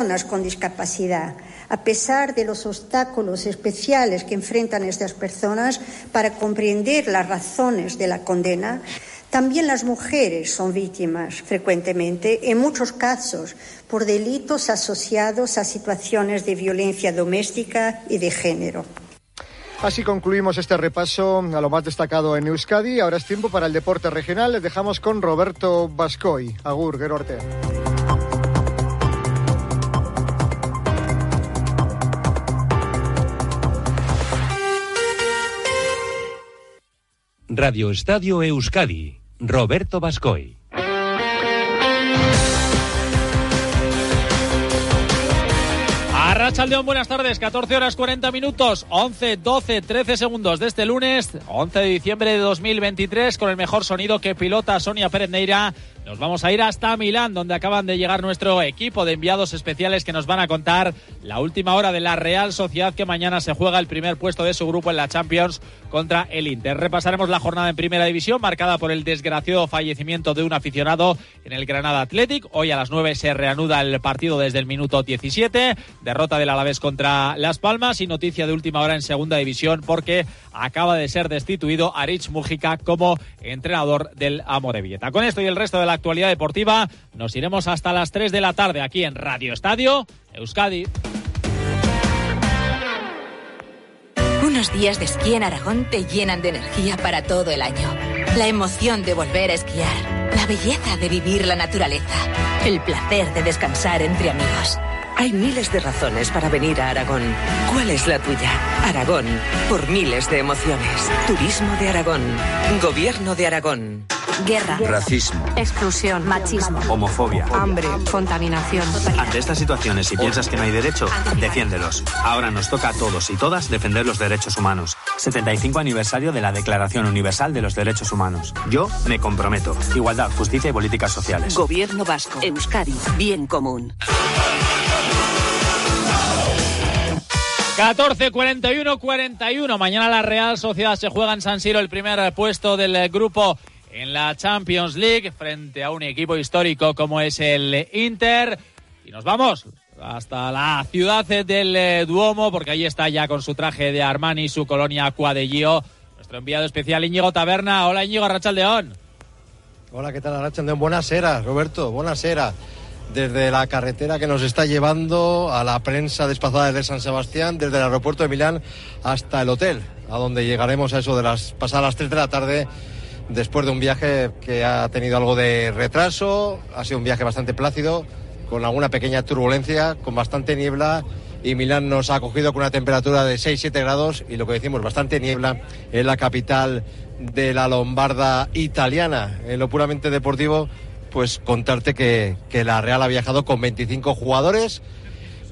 personas con discapacidad, a pesar de los obstáculos especiales que enfrentan estas personas para comprender las razones de la condena, también las mujeres son víctimas frecuentemente, en muchos casos, por delitos asociados a situaciones de violencia doméstica y de género. Así concluimos este repaso a lo más destacado en Euskadi. Ahora es tiempo para el deporte regional. Les dejamos con Roberto Bascoy. Agur, Gerorte. Radio Estadio Euskadi, Roberto Bascoy. Arrachaldeón, buenas tardes, 14 horas 40 minutos, 11, 12, 13 segundos de este lunes, 11 de diciembre de 2023, con el mejor sonido que pilota Sonia Pérez Neira nos vamos a ir hasta Milán, donde acaban de llegar nuestro equipo de enviados especiales que nos van a contar la última hora de la Real Sociedad que mañana se juega el primer puesto de su grupo en la Champions contra el Inter. Repasaremos la jornada en Primera División marcada por el desgraciado fallecimiento de un aficionado en el Granada Athletic. Hoy a las 9 se reanuda el partido desde el minuto 17. Derrota del Alavés contra Las Palmas y noticia de última hora en Segunda División porque acaba de ser destituido Arich Mujica como entrenador del Amorebieta. Con esto y el resto de la actualidad deportiva nos iremos hasta las 3 de la tarde aquí en Radio Estadio Euskadi. Unos días de esquí en Aragón te llenan de energía para todo el año. La emoción de volver a esquiar, la belleza de vivir la naturaleza, el placer de descansar entre amigos. Hay miles de razones para venir a Aragón. ¿Cuál es la tuya? Aragón, por miles de emociones. Turismo de Aragón. Gobierno de Aragón. Guerra. Racismo. Exclusión. Machismo. Homofobia. Hambre. Contaminación. Ante estas situaciones, si piensas que no hay derecho, defiéndelos. Ahora nos toca a todos y todas defender los derechos humanos. 75 aniversario de la Declaración Universal de los Derechos Humanos. Yo me comprometo. Igualdad, justicia y políticas sociales. Gobierno vasco. Euskadi. Bien común. 14, 41, 41. Mañana la Real Sociedad se juega en San Siro el primer puesto del grupo en la Champions League frente a un equipo histórico como es el Inter. Y nos vamos hasta la ciudad del eh, Duomo porque ahí está ya con su traje de Armani su colonia Cuadellío nuestro enviado especial Íñigo Taberna. Hola Íñigo Arrachaldeón. Hola, ¿qué tal Arrachaldeón? Buenas eras, Roberto, buenas eras desde la carretera que nos está llevando a la prensa desplazada desde San Sebastián, desde el aeropuerto de Milán hasta el hotel, a donde llegaremos a eso de las pasadas las 3 de la tarde, después de un viaje que ha tenido algo de retraso, ha sido un viaje bastante plácido, con alguna pequeña turbulencia, con bastante niebla. Y Milán nos ha acogido con una temperatura de 6-7 grados y lo que decimos, bastante niebla en la capital de la Lombarda italiana. En lo puramente deportivo, pues contarte que, la Real ha viajado con 25 jugadores,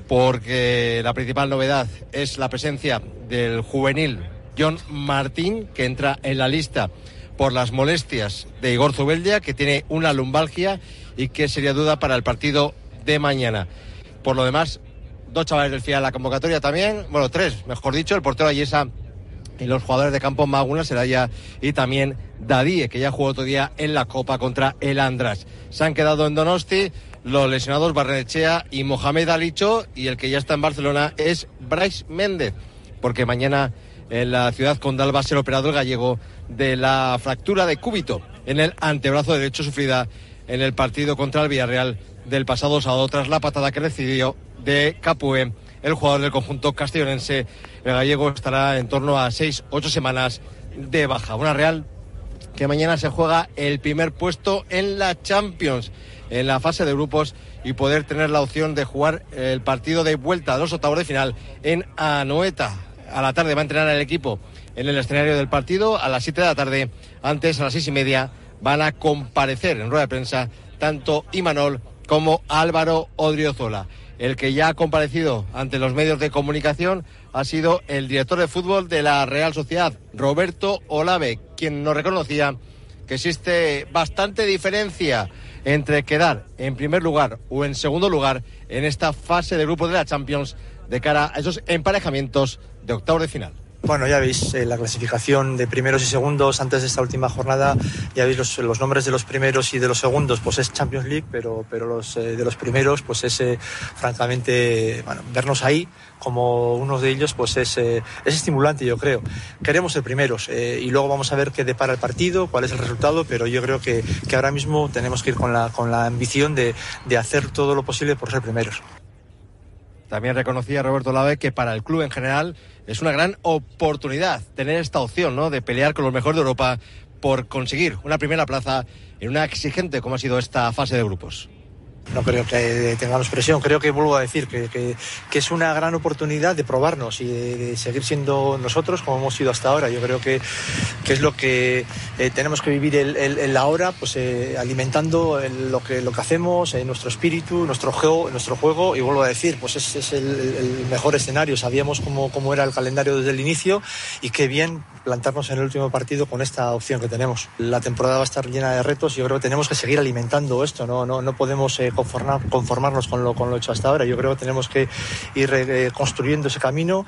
porque la principal novedad es la presencia del juvenil John Martín, que entra en la lista por las molestias de Igor Zubeldia, que tiene una lumbalgia y que sería duda para el partido de mañana. Por lo demás, dos chavales del final de la convocatoria también, bueno, tres, mejor dicho, el portero Ayesa y los jugadores de campo Maguna, Seraya y también Dadie, que ya jugó otro día en la Copa contra el Andras. Se han quedado en Donosti los lesionados Barrenechea y Mohamed Alicho y el que ya está en Barcelona es Bryce Méndez, porque mañana en la ciudad condal va a ser operado el gallego de la fractura de cúbito en el antebrazo derecho sufrida en el partido contra el Villarreal del pasado sábado tras la patada que recibió de Capué el jugador del conjunto castellonense. El gallego estará en torno a seis, ocho semanas de baja. Una Real que mañana se juega el primer puesto en la Champions, en la fase de grupos y poder tener la opción de jugar el partido de vuelta a los octavos de final en Anoeta. A la tarde va a entrenar el equipo en el escenario del partido. A las siete de la tarde, antes a las seis y media, van a comparecer en rueda de prensa tanto Imanol como Álvaro Odriozola. El que ya ha comparecido ante los medios de comunicación ha sido el director de fútbol de la Real Sociedad, Roberto Olave, quien nos reconocía que existe bastante diferencia entre quedar en primer lugar o en segundo lugar en esta fase de grupo de la Champions de cara a esos emparejamientos de octavos de final. Bueno, ya veis eh, la clasificación de primeros y segundos antes de esta última jornada. Ya veis los, nombres de los primeros y de los segundos, pues es Champions League, pero, pero los eh, de los primeros, pues es eh, francamente, bueno, vernos ahí como uno de ellos, pues es, es estimulante, yo creo. Queremos ser primeros y luego vamos a ver qué depara el partido, cuál es el resultado, pero yo creo que, que ahora mismo tenemos que ir con la, con la ambición de, de hacer todo lo posible por ser primeros. También reconocía Roberto Lave que para el club en general es una gran oportunidad tener esta opción ¿no? de pelear con los mejores de Europa por conseguir una primera plaza en una exigente como ha sido esta fase de grupos. No creo que tengamos presión, creo que vuelvo a decir que, que, es una gran oportunidad de probarnos y de, seguir siendo nosotros como hemos sido hasta ahora. Yo creo que, que es lo que eh, tenemos que vivir el, el, el ahora, pues eh, alimentando lo, que, lo que hacemos, eh, nuestro espíritu, nuestro juego, nuestro juego y vuelvo a decir, pues es, es el, mejor escenario. Sabíamos cómo, cómo era el calendario desde el inicio y qué bien plantarnos en el último partido con esta opción que tenemos. La temporada va a estar llena de retos y yo creo que tenemos que seguir alimentando esto, no, no, no podemos conformar, conformarnos con lo, con lo hecho hasta ahora. Yo creo que tenemos que ir eh, construyendo ese camino.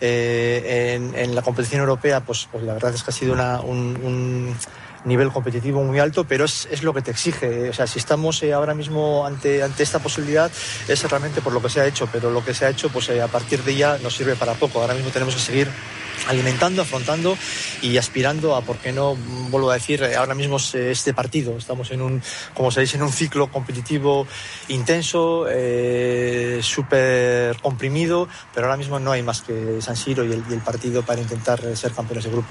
Eh, en, la competición europea, pues, pues, la verdad es que ha sido un nivel competitivo muy alto, pero es, es, lo que te exige. O sea, si estamos eh, ahora mismo ante, ante esta posibilidad, es realmente por lo que se ha hecho, pero lo que se ha hecho, pues eh, a partir de ya nos sirve para poco. Ahora mismo tenemos que seguir alimentando, afrontando y aspirando a, por qué no, vuelvo a decir, ahora mismo este partido. Estamos en un, como se en un ciclo competitivo intenso, eh, súper comprimido, pero ahora mismo no hay más que San Siro y el, y el partido para intentar ser campeones de grupo.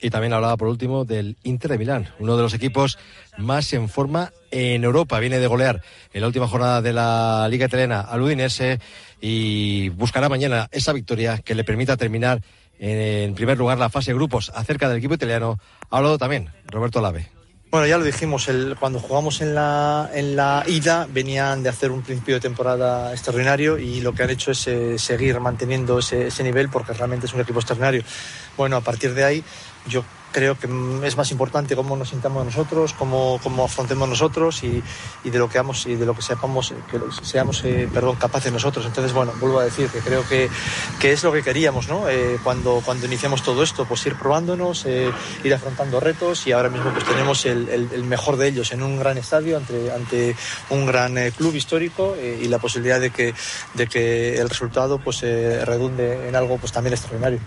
Y también hablaba por último del Inter de Milán, uno de los equipos más en forma en Europa. Viene de golear en la última jornada de la Liga Italiana al Udinese y buscará mañana esa victoria que le permita terminar en primer lugar la fase de grupos acerca del equipo italiano. Ha hablado también Roberto Lave. Bueno, ya lo dijimos, el, cuando jugamos en la, en la ida venían de hacer un principio de temporada extraordinario y lo que han hecho es eh, seguir manteniendo ese, ese nivel porque realmente es un equipo extraordinario. Bueno, a partir de ahí yo creo que es más importante cómo nos sintamos nosotros, cómo, cómo afrontemos nosotros y, de lo que hagamos y de lo que sepamos, que seamos, eh, perdón, capaces nosotros. Entonces, bueno, vuelvo a decir que creo que, que es lo que queríamos, ¿no? Eh, cuando, cuando iniciamos todo esto, pues ir probándonos, eh, ir afrontando retos y ahora mismo pues tenemos el, el, el, mejor de ellos en un gran estadio ante, ante un gran eh, club histórico eh, y la posibilidad de que, de que el resultado pues redunde en algo pues también extraordinario.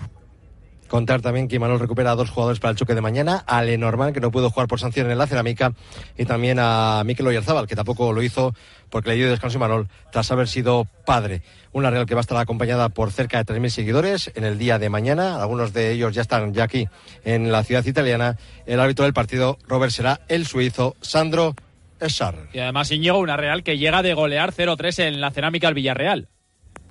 Contar también que Manuel recupera a dos jugadores para el choque de mañana, a Lenormand, que no pudo jugar por sanción en la cerámica, y también a Mikel Oyarzábal, que tampoco lo hizo porque le dio descanso a Manuel tras haber sido padre. Una Real que va a estar acompañada por cerca de 3.000 seguidores en el día de mañana. Algunos de ellos ya están ya aquí en la ciudad italiana. El árbitro del partido, Robert, será el suizo Sandro Essar. Y además Íñigo, una Real que llega de golear 0-3 en la cerámica al Villarreal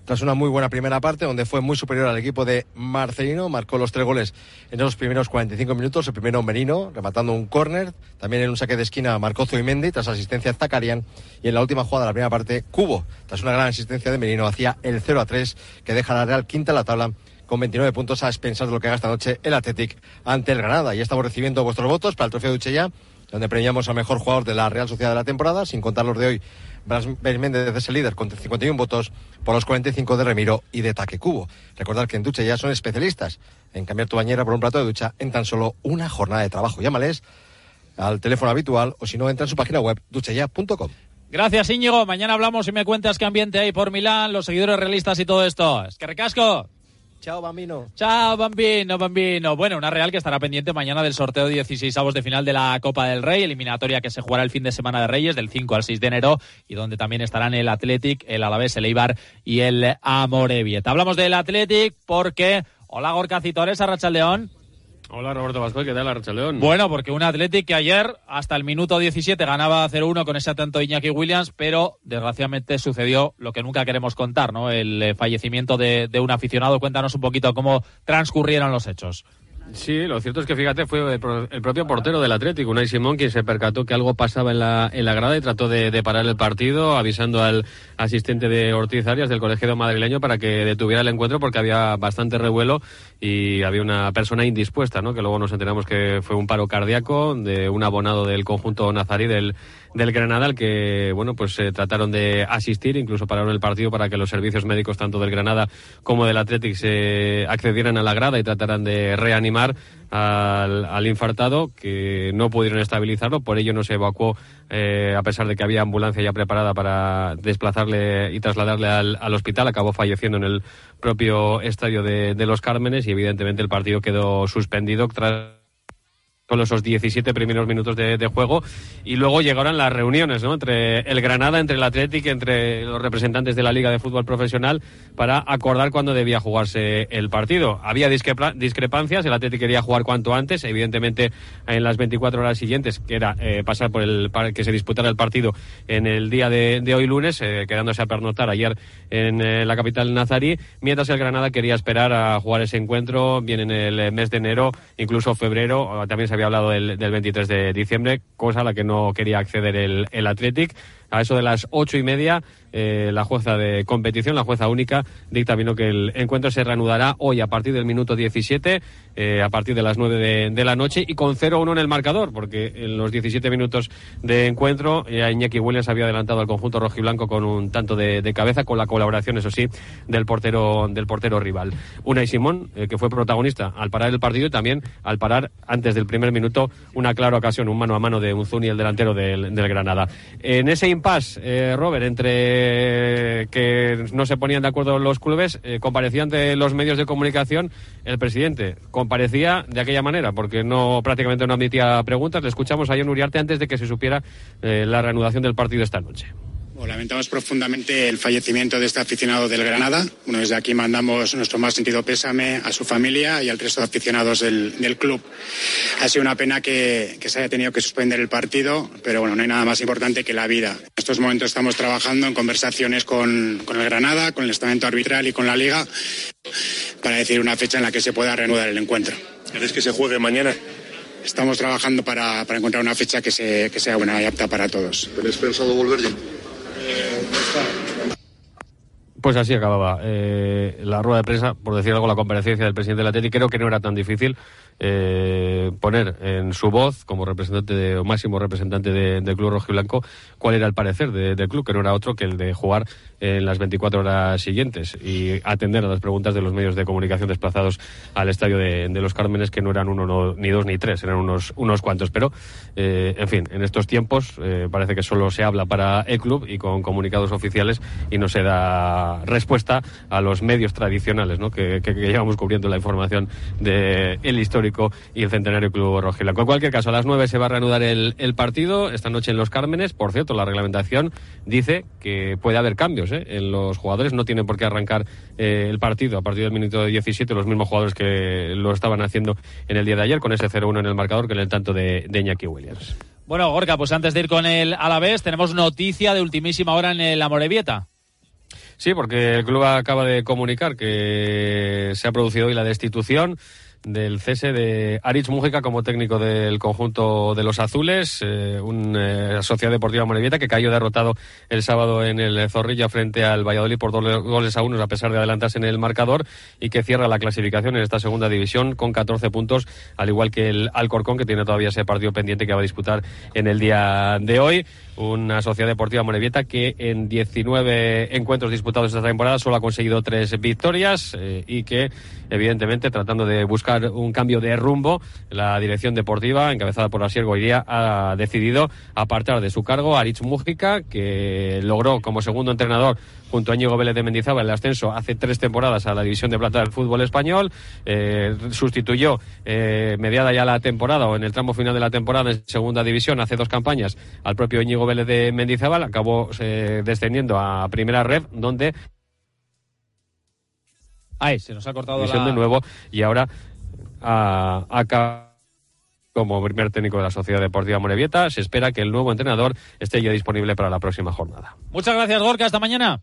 tras una muy buena primera parte donde fue muy superior al equipo de Marcelino, marcó los tres goles en los primeros 45 minutos, el primero Merino, rematando un córner, también en un saque de esquina marcó Zuimendi tras asistencia de Zacarian y en la última jugada de la primera parte Cubo, tras una gran asistencia de Merino, hacía el 0 a 3 que deja la Real quinta en la tabla con 29 puntos a expensas de lo que haga esta noche el Athletic ante el Granada. Y estamos recibiendo vuestros votos para el trofeo de Uchella, donde premiamos al mejor jugador de la Real Sociedad de la temporada, sin contar los de hoy Bras Méndez es el líder con 51 votos por los 45 de Remiro y de Taque Cubo. Recordar que en Ducha ya son especialistas en cambiar tu bañera por un plato de ducha en tan solo una jornada de trabajo. Llámales al teléfono habitual o si no, entra en su página web duchaya.com. Gracias, Íñigo. Mañana hablamos y me cuentas qué ambiente hay por Milán, los seguidores realistas y todo esto. Es que recasco. Chao, bambino. Chao, bambino, bambino. Bueno, una Real que estará pendiente mañana del sorteo de 16 avos de final de la Copa del Rey, eliminatoria que se jugará el fin de semana de Reyes, del 5 al 6 de enero, y donde también estarán el Athletic, el Alavés, el Eibar y el Amorebiet. Hablamos del Athletic porque... Hola, Gorka Citores, León. Hola Roberto Vasco, ¿qué tal Archa León? Bueno, porque un Athletic que ayer hasta el minuto 17 ganaba 0-1 con ese atento Iñaki Williams, pero desgraciadamente sucedió lo que nunca queremos contar, ¿no? El eh, fallecimiento de, de un aficionado. Cuéntanos un poquito cómo transcurrieron los hechos. Sí, lo cierto es que fíjate, fue el propio portero del Atlético, Unai Simón, quien se percató que algo pasaba en la, en la grada y trató de, de, parar el partido, avisando al asistente de Ortiz Arias del colegio madrileño para que detuviera el encuentro porque había bastante revuelo y había una persona indispuesta, ¿no? Que luego nos enteramos que fue un paro cardíaco de un abonado del conjunto nazarí del, del Granada, al que, bueno, pues eh, trataron de asistir, incluso pararon el partido para que los servicios médicos tanto del Granada como del Athletic se accedieran a la grada y trataran de reanimar al, al, infartado, que no pudieron estabilizarlo, por ello no se evacuó, eh, a pesar de que había ambulancia ya preparada para desplazarle y trasladarle al, al hospital, acabó falleciendo en el propio estadio de, de Los Cármenes y evidentemente el partido quedó suspendido tras con esos 17 primeros minutos de, juego y luego llegaron las reuniones ¿no? entre el Granada, entre el Athletic, entre los representantes de la Liga de Fútbol Profesional para acordar cuándo debía jugarse el partido. Había discrepa discrepancias, el Athletic quería jugar cuanto antes, evidentemente en las 24 horas siguientes, que era eh, pasar por el que se disputara el partido en el día de, hoy lunes, eh, quedándose a pernotar ayer en eh, la capital nazarí, mientras el Granada quería esperar a jugar ese encuentro bien en el mes de enero, incluso febrero, también se había hablado del, del 23 de diciembre, cosa a la que no quería acceder el, el Athletic. A eso de las ocho y media, eh, la jueza de competición, la jueza única, dictaminó que el encuentro se reanudará hoy a partir del minuto 17, eh, a partir de las 9 de, la noche y con 0-1 en el marcador, porque en los 17 minutos de encuentro ya Iñaki Williams había adelantado al conjunto rojiblanco con un tanto de, cabeza, con la colaboración, eso sí, del portero, del portero rival. Unai Simón, eh, que fue protagonista al parar el partido y también al parar antes del primer minuto una clara ocasión, un mano a mano de Unzuni, el delantero del, del Granada. En ese impasse, eh, Robert, entre que no se ponían de acuerdo los clubes, eh, comparecía ante los medios de comunicación el presidente. Comparecía de aquella manera, porque no prácticamente no admitía preguntas. Le escuchamos a John Uriarte antes de que se supiera eh, la reanudación del partido esta noche. Lamentamos profundamente el fallecimiento de este aficionado del Granada. Bueno, desde aquí mandamos nuestro más sentido pésame a su familia y al resto de aficionados del, del club. Ha sido una pena que, que, se haya tenido que suspender el partido, pero bueno, no hay nada más importante que la vida. En estos momentos estamos trabajando en conversaciones con, con el Granada, con el estamento arbitral y con la Liga para decir una fecha en la que se pueda reanudar el encuentro. ¿Quieres que se juegue mañana? Estamos trabajando para, para encontrar una fecha que, se, que sea buena y apta para todos. ¿Tenéis pensado volver ya? Thank you. Pues así acababa eh, la rueda de prensa, por decir algo, la comparecencia del presidente del Atlético. Creo que no era tan difícil eh, poner en su voz, como representante de, o máximo representante de, del club rojo y blanco, cuál era el parecer de, del club, que no era otro que el de jugar en las 24 horas siguientes y atender a las preguntas de los medios de comunicación desplazados al estadio de, de los Cármenes, que no eran uno, no, ni dos, ni tres, eran unos, unos cuantos. Pero, eh, en fin, en estos tiempos eh, parece que solo se habla para el club y con comunicados oficiales y no se da respuesta a los medios tradicionales que, llevamos cubriendo la información del de histórico y el Centenario Club Rojiblanco. En cualquier caso, a las 9 se va a reanudar el, partido esta noche en Los Cármenes. Por cierto, la reglamentación dice que puede haber cambios ¿eh? en los jugadores. No tienen por qué arrancar eh, el partido a partir del minuto 17 los mismos jugadores que lo estaban haciendo en el día de ayer con ese 0-1 en el marcador que en el tanto de, de Iñaki Williams. Bueno, Gorka, pues antes de ir con el Alavés, tenemos noticia de ultimísima hora en el Amorebieta. Sí, porque el club acaba de comunicar que se ha producido hoy la destitución del cese de Aritz Mújica como técnico del conjunto de los azules, eh, una sociedad deportiva Morevieta que cayó derrotado el sábado en el Zorrilla frente al Valladolid por dos goles a uno a pesar de adelantarse en el marcador y que cierra la clasificación en esta segunda división con 14 puntos, al igual que el Alcorcón que tiene todavía ese partido pendiente que va a disputar en el día de hoy. Una sociedad deportiva Morevieta que en 19 encuentros disputados esta temporada solo ha conseguido tres victorias eh, y que evidentemente tratando de buscar un cambio de rumbo. La dirección deportiva, encabezada por Asier Goiría, ha decidido apartar de su cargo a Aritz Mújica, que logró como segundo entrenador junto a Íñigo Vélez de Mendizábal el ascenso hace tres temporadas a la división de plata del fútbol español. Eh, sustituyó eh, mediada ya la temporada o en el tramo final de la temporada en segunda división hace dos campañas al propio Íñigo Vélez de Mendizábal. Acabó eh, descendiendo a primera red donde Ay, se nos ha cortado la... de nuevo y ahora a, a como primer técnico de la Sociedad Deportiva Morevieta. Se espera que el nuevo entrenador esté ya disponible para la próxima jornada. Muchas gracias, Gorka. Hasta mañana.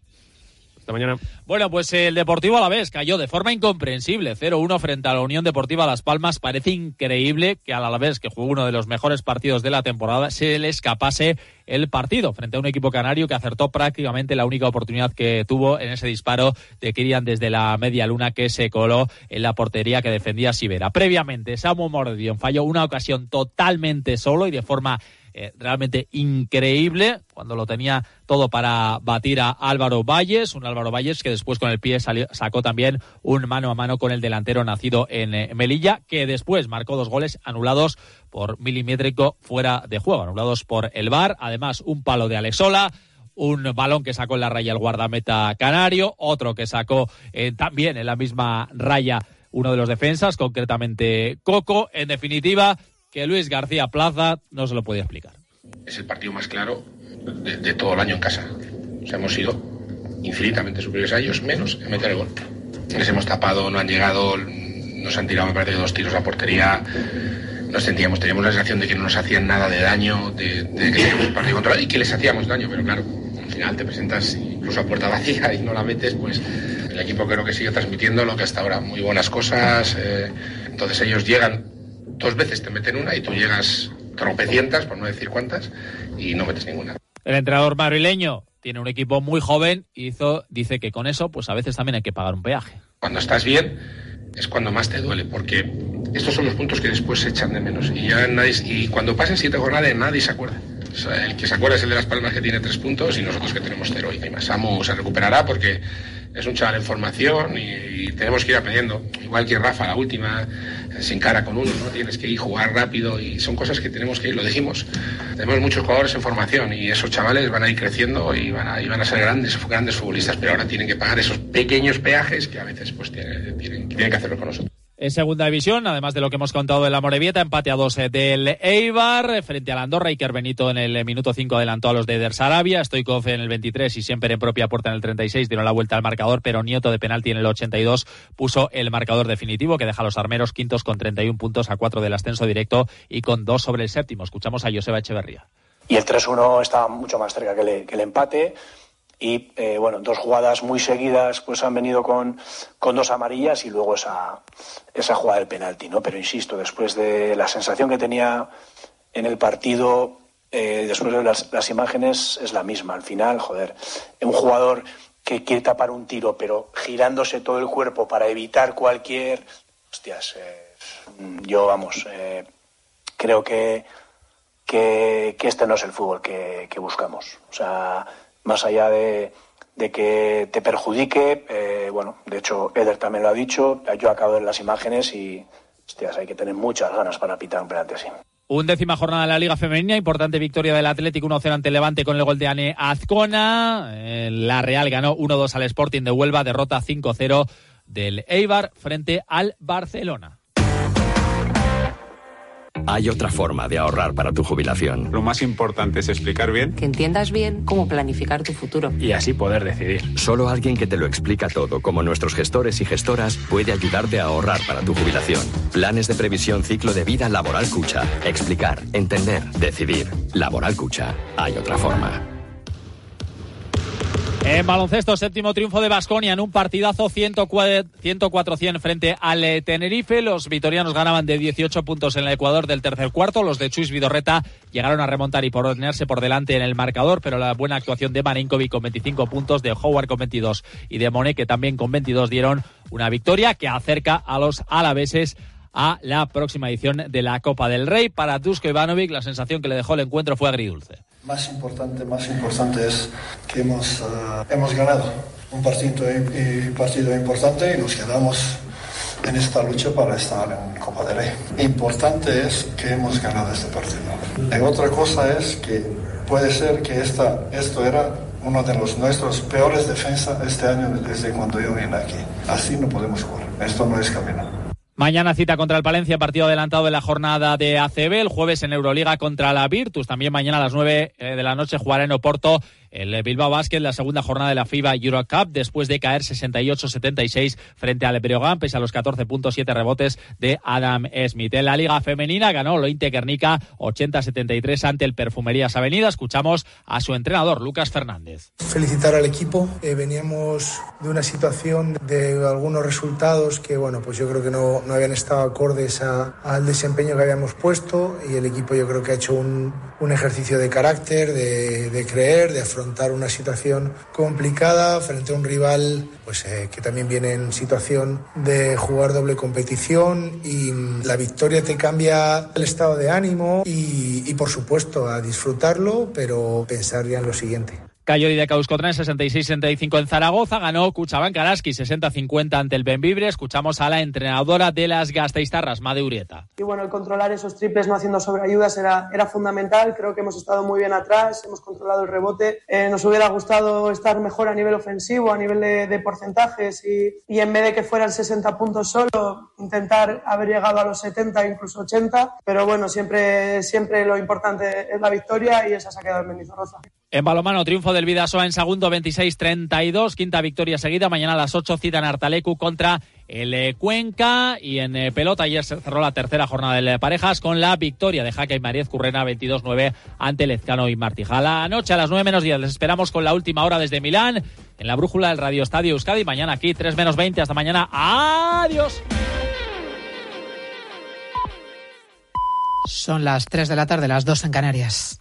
Bueno, pues el Deportivo a la vez cayó de forma incomprensible. 0-1 frente a la Unión Deportiva Las Palmas. Parece increíble que al Alavés, que jugó uno de los mejores partidos de la temporada, se le escapase el partido frente a un equipo canario que acertó prácticamente la única oportunidad que tuvo en ese disparo de Kirian desde la media luna que se coló en la portería que defendía Sibera. Previamente, Samu Mordion falló una ocasión totalmente solo y de forma eh, realmente increíble cuando lo tenía todo para batir a Álvaro Valles, un Álvaro Valles que después con el pie sacó también un mano a mano con el delantero nacido en eh, Melilla, que después marcó dos goles anulados por milimétrico fuera de juego, anulados por el VAR, además un palo de Alexola, un balón que sacó en la raya el guardameta canario, otro que sacó eh, también en la misma raya uno de los defensas, concretamente Coco. En definitiva, que Luis García Plaza no se lo podía explicar. Es el partido más claro de, todo el año en casa. O sea, hemos sido infinitamente superiores a ellos, menos en meter el gol. Les hemos tapado, no han llegado, nos han tirado, me parece, dos tiros a portería. Nos sentíamos, teníamos la sensación de que no nos hacían nada de daño, de, que teníamos un partido controlado y que les hacíamos daño, pero claro, al final te presentas incluso a puerta vacía y no la metes, pues el equipo creo que sigue transmitiendo lo que hasta ahora, muy buenas cosas. Eh, entonces ellos llegan dos veces, te meten una y tú llegas tropecientas, por no decir cuántas, y no metes ninguna. El entrenador madrileño tiene un equipo muy joven y hizo, dice que con eso, pues a veces también hay que pagar un peaje. Cuando estás bien es cuando más te duele, porque estos son los puntos que después se echan de menos. Y ya nadie, y cuando pasen siete jornadas nadie se acuerda. el que se acuerda es el de las Palmas que tiene tres puntos y nosotros que tenemos cero. Y más Samu se recuperará porque es un chaval en formación y, tenemos que ir aprendiendo. Igual que Rafa, la última, se encara con uno, ¿no? Tienes que ir jugar rápido y son cosas que tenemos que ir, lo dijimos. Tenemos muchos jugadores en formación y esos chavales van a ir creciendo y van a, ser grandes, grandes futbolistas, pero ahora tienen que pagar esos pequeños peajes que a veces pues tienen, tienen que hacerlo con nosotros. En segunda división, además de lo que hemos contado de la Morevieta, empate a dos eh, del Eibar eh, frente a la Andorra. Iker Benito en el minuto 5 adelantó a los de Eder Sarabia. Stoikov en el 23 y siempre en propia puerta en el 36 dieron la vuelta al marcador, pero Nieto de penalti en el 82 puso el marcador definitivo que deja a los armeros quintos con 31 puntos a 4 del ascenso directo y con 2 sobre el séptimo. Escuchamos a Joseba Echeverría. Y el 3-1 estaba mucho más cerca que el empate y eh, bueno, dos jugadas muy seguidas pues han venido con, con dos amarillas y luego esa, esa jugada del penalti, ¿no? Pero insisto, después de la sensación que tenía en el partido, eh, después de las, imágenes, es la misma. Al final, joder, un jugador que quiere tapar un tiro, pero girándose todo el cuerpo para evitar cualquier... Hostias, eh, yo, vamos, creo que, que, que, este no es el fútbol que, que buscamos. O sea más allá de, que te perjudique. Eh, bueno, de hecho, Eder también lo ha dicho. Yo acabo de ver las imágenes y, hostias, hay que tener muchas ganas para pitar un penalti así. Undécima jornada de la Liga Femenina, importante victoria del Atlético 1-0 ante Levante con el gol de Ane Azcona. Eh, la Real ganó 1-2 al Sporting de Huelva, derrota 5-0 del Eibar frente al Barcelona. Hay otra forma de ahorrar para tu jubilación. Lo más importante es explicar bien. Que entiendas bien cómo planificar tu futuro. Y así poder decidir. Solo alguien que te lo explica todo, como nuestros gestores y gestoras, puede ayudarte a ahorrar para tu jubilación. Planes de previsión ciclo de vida laboral Cucha. Explicar, entender, decidir. Laboral Cucha. Hay otra forma. En baloncesto, séptimo triunfo de Basconia en un partidazo 104-100 frente al Tenerife. Los vitorianos ganaban de 18 puntos en el Ecuador del tercer cuarto. Los de Chuis Vidorreta llegaron a remontar y ponerse por delante en el marcador, pero la buena actuación de Marinkovic con 25 puntos, de Howard con 22 y de Monet que también con 22 dieron una victoria que acerca a los alaveses a la próxima edición de la Copa del Rey. Para Dusko Ivanovic, la sensación que le dejó el encuentro fue agridulce más importante, más importante es que hemos, uh, hemos ganado un partido, y partido importante y nos quedamos en esta lucha para estar en Copa del Rey. Importante es que hemos ganado este partido. Y otra cosa es que puede ser que esta, esto era uno de los nuestros peores defensas este año desde cuando yo vine aquí. Así no podemos jugar. Esto no es camino. Mañana cita contra el Palencia, partido adelantado de la jornada de ACB. El jueves en Euroliga contra la Virtus. También mañana a las 9 eh, de la noche jugará en Oporto el Bilbao Basket, la segunda jornada de la FIBA Eurocup, después de caer 68-76 frente al Breogán, pese a los 14.7 rebotes de Adam Smith. En la Liga Femenina ganó Lointe Guernica 80-73 ante el Perfumerías Avenida. Escuchamos a su entrenador, Lucas Fernández. Felicitar al equipo. Eh, veníamos de una situación de algunos resultados que, bueno, pues yo creo que no, no habían estado acordes al desempeño que habíamos puesto y el equipo yo creo que ha hecho un, un ejercicio de carácter, de, de creer, de afrontar afrontar una situación complicada frente a un rival pues, eh, que también viene en situación de jugar doble competición y la victoria te cambia el estado de ánimo y, y por supuesto a disfrutarlo, pero pensar ya en lo siguiente. Cayo de Causcotrán 66-65 en Zaragoza, ganó Cuchaban Karaski 60-50 ante el Benvibre. Escuchamos a la entrenadora de las Gasteiztarras, Made Urieta. Y bueno, el controlar esos triples no haciendo sobreayudas era, era fundamental. Creo que hemos estado muy bien atrás, hemos controlado el rebote. Eh, nos hubiera gustado estar mejor a nivel ofensivo, a nivel de, porcentajes y, y, en vez de que fueran 60 puntos solo, intentar haber llegado a los 70, incluso 80. Pero bueno, siempre, siempre lo importante es la victoria y esa se ha quedado en Mendizorroza. En balomano, triunfo del Vidasoa en segundo, 26-32, quinta victoria seguida. Mañana a las 8 citan Artalecu contra el Cuenca. Y en eh, pelota, ayer se cerró la tercera jornada de parejas con la victoria de Jaque y Mariez Currena 22-9 ante Lezcano y Martijala. Anoche a las 9 menos 10 les esperamos con la última hora desde Milán en la brújula del Radio Estadio Euskadi. Mañana aquí, 3 menos 20. Hasta mañana. Adiós. Son las 3 de la tarde, las 2 en Canarias.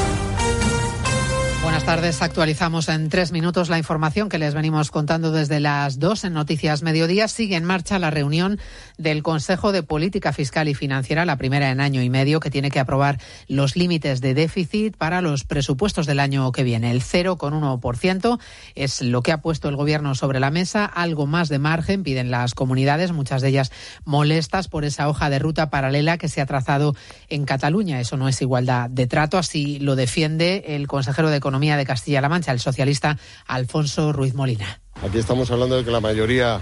Buenas tardes. Actualizamos en tres minutos la información que les venimos contando desde las dos en Noticias Mediodía. Sigue en marcha la reunión del Consejo de Política Fiscal y Financiera, la primera en año y medio, que tiene que aprobar los límites de déficit para los presupuestos del año que viene. El 0,1% es lo que ha puesto el Gobierno sobre la mesa. Algo más de margen piden las comunidades, muchas de ellas molestas por esa hoja de ruta paralela que se ha trazado en Cataluña. Eso no es igualdad de trato, así lo defiende el consejero de Economía de Castilla-La Mancha, el socialista Alfonso Ruiz Molina. Aquí estamos hablando de que la mayoría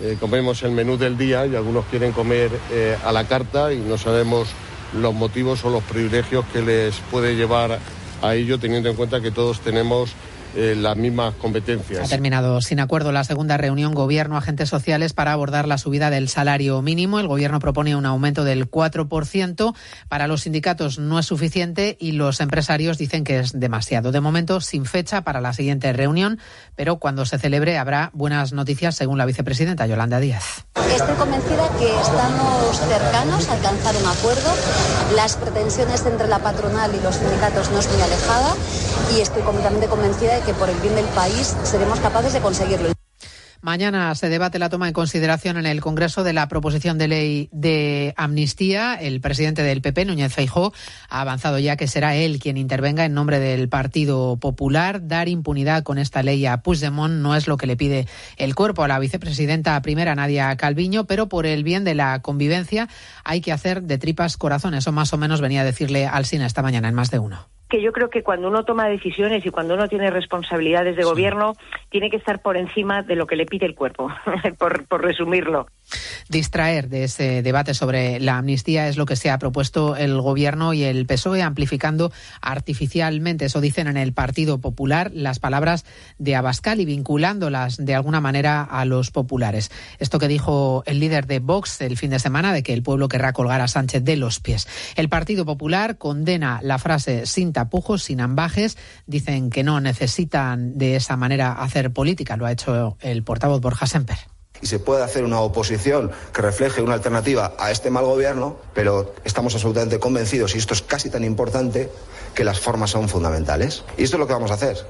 eh, comemos el menú del día y algunos quieren comer eh, a la carta y no sabemos los motivos o los privilegios que les puede llevar a ello, teniendo en cuenta que todos tenemos eh, las mismas competencias. Ha terminado sin acuerdo la segunda reunión Gobierno-Agentes Sociales para abordar la subida del salario mínimo. El Gobierno propone un aumento del 4%. Para los sindicatos no es suficiente y los empresarios dicen que es demasiado. De momento, sin fecha para la siguiente reunión, pero cuando se celebre habrá buenas noticias, según la vicepresidenta Yolanda Díaz. Estoy convencida que estamos cercanos a alcanzar un acuerdo. Las pretensiones entre la patronal y los sindicatos no es muy alejada y estoy completamente convencida de que por el bien del país seremos capaces de conseguirlo. Mañana se debate la toma en consideración en el Congreso de la proposición de ley de amnistía. El presidente del PP, Núñez Feijó, ha avanzado ya que será él quien intervenga en nombre del Partido Popular. Dar impunidad con esta ley a Puigdemont no es lo que le pide el cuerpo a la vicepresidenta primera, Nadia Calviño, pero por el bien de la convivencia hay que hacer de tripas corazones. Eso más o menos venía a decirle Alsina esta mañana en más de uno que yo creo que cuando uno toma decisiones y cuando uno tiene responsabilidades de gobierno, tiene que estar por encima de lo que le pide el cuerpo, por, por, resumirlo. Distraer de ese debate sobre la amnistía es lo que se ha propuesto el Gobierno y el PSOE, amplificando artificialmente, eso dicen en el Partido Popular, las palabras de Abascal y vinculándolas de alguna manera a los populares. Esto que dijo el líder de Vox el fin de semana, de que el pueblo querrá colgar a Sánchez de los pies. El Partido Popular condena la frase sin tapujos, sin ambajes. Dicen que no necesitan de esa manera hacer política. Lo ha hecho el portavoz Borja Semper y se puede hacer una oposición que refleje una alternativa a este mal gobierno, pero estamos absolutamente convencidos, y esto es casi tan importante, que las formas son fundamentales. Y esto es lo que vamos a hacer.